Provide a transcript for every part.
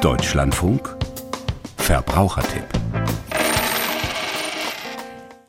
Deutschlandfunk Verbrauchertipp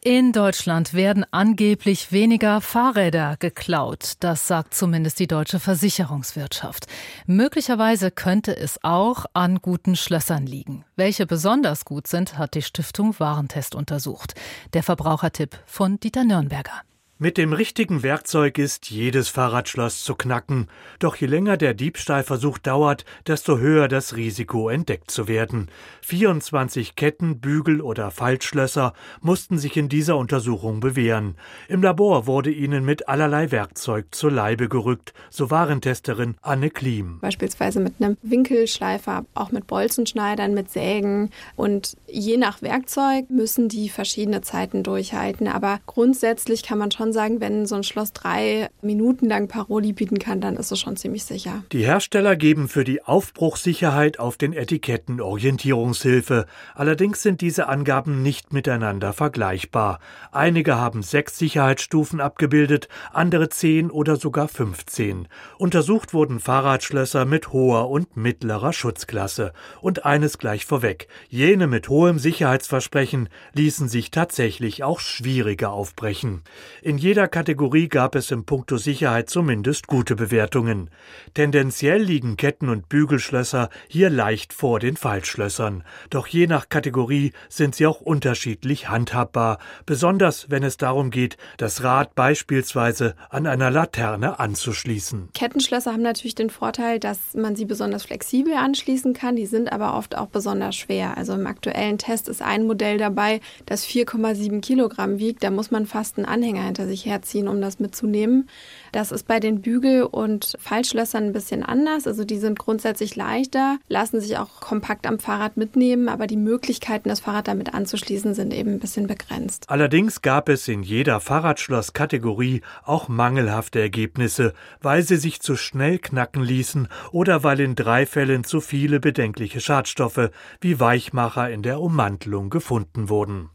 in Deutschland werden angeblich weniger Fahrräder geklaut. Das sagt zumindest die deutsche Versicherungswirtschaft. Möglicherweise könnte es auch an guten Schlössern liegen. Welche besonders gut sind, hat die Stiftung Warentest untersucht. Der Verbrauchertipp von Dieter Nürnberger. Mit dem richtigen Werkzeug ist jedes Fahrradschloss zu knacken. Doch je länger der Diebstahlversuch dauert, desto höher das Risiko, entdeckt zu werden. 24 Ketten, Bügel oder Faltschlösser mussten sich in dieser Untersuchung bewähren. Im Labor wurde ihnen mit allerlei Werkzeug zur Leibe gerückt, so Warentesterin Anne Klim. Beispielsweise mit einem Winkelschleifer, auch mit Bolzenschneidern, mit Sägen. Und je nach Werkzeug müssen die verschiedene Zeiten durchhalten. Aber grundsätzlich kann man schon schon sagen, wenn so ein Schloss drei Minuten lang Paroli bieten kann, dann ist es schon ziemlich sicher. Die Hersteller geben für die Aufbruchssicherheit auf den Etiketten Orientierungshilfe. Allerdings sind diese Angaben nicht miteinander vergleichbar. Einige haben sechs Sicherheitsstufen abgebildet, andere zehn oder sogar 15. Untersucht wurden Fahrradschlösser mit hoher und mittlerer Schutzklasse. Und eines gleich vorweg. Jene mit hohem Sicherheitsversprechen ließen sich tatsächlich auch schwieriger aufbrechen. In jeder Kategorie gab es im Punkto Sicherheit zumindest gute Bewertungen. Tendenziell liegen Ketten- und Bügelschlösser hier leicht vor den Falschschlössern. Doch je nach Kategorie sind sie auch unterschiedlich handhabbar, besonders wenn es darum geht, das Rad beispielsweise an einer Laterne anzuschließen. Kettenschlösser haben natürlich den Vorteil, dass man sie besonders flexibel anschließen kann. Die sind aber oft auch besonders schwer. Also im aktuellen Test ist ein Modell dabei, das 4,7 Kilogramm wiegt. Da muss man fast einen Anhänger hinter sich herziehen, um das mitzunehmen. Das ist bei den Bügel- und Fallschlössern ein bisschen anders. Also die sind grundsätzlich leichter, lassen sich auch kompakt am Fahrrad mitnehmen, aber die Möglichkeiten, das Fahrrad damit anzuschließen, sind eben ein bisschen begrenzt. Allerdings gab es in jeder Fahrradschlosskategorie auch mangelhafte Ergebnisse, weil sie sich zu schnell knacken ließen oder weil in drei Fällen zu viele bedenkliche Schadstoffe wie Weichmacher in der Ummantelung gefunden wurden.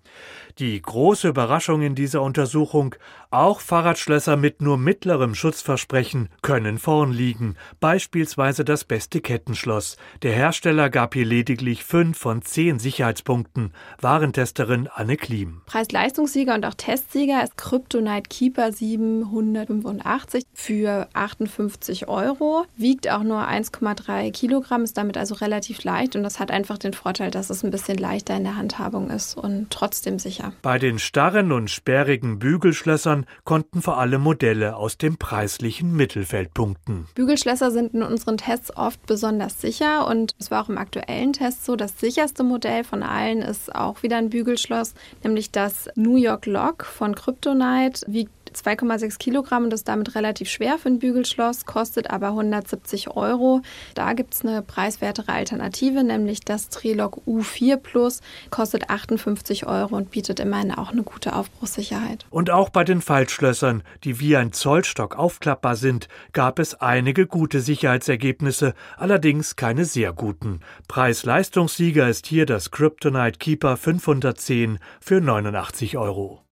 Die große Überraschung in dieser Untersuchung, auch Fahrradschlösser mit nur mittlerem Schutzversprechen können vorn liegen, beispielsweise das beste Kettenschloss. Der Hersteller gab hier lediglich fünf von zehn Sicherheitspunkten. Warentesterin Anne Klim. Preis-Leistungssieger und auch Testsieger ist Kryptonite Keeper 785 für 58 Euro, wiegt auch nur 1,3 Kilogramm, ist damit also relativ leicht und das hat einfach den Vorteil, dass es ein bisschen leichter in der Handhabung ist und trotzdem sicher sicher. Bei den starren und sperrigen Bügelschlössern konnten vor allem Modelle aus dem preislichen Mittelfeld punkten. Bügelschlösser sind in unseren Tests oft besonders sicher und es war auch im aktuellen Test so, das sicherste Modell von allen ist auch wieder ein Bügelschloss, nämlich das New York Lock von Kryptonite, wiegt 2,6 Kilogramm und ist damit relativ schwer für ein Bügelschloss, kostet aber 170 Euro. Da gibt es eine preiswertere Alternative, nämlich das Trilog U4 Plus, kostet 58 Euro und bietet immerhin auch eine gute Aufbruchssicherheit. Und auch bei den Faltschlössern, die wie ein Zollstock aufklappbar sind, gab es einige gute Sicherheitsergebnisse, allerdings keine sehr guten. Preis-Leistungssieger ist hier das Kryptonite Keeper 510 für 89 Euro.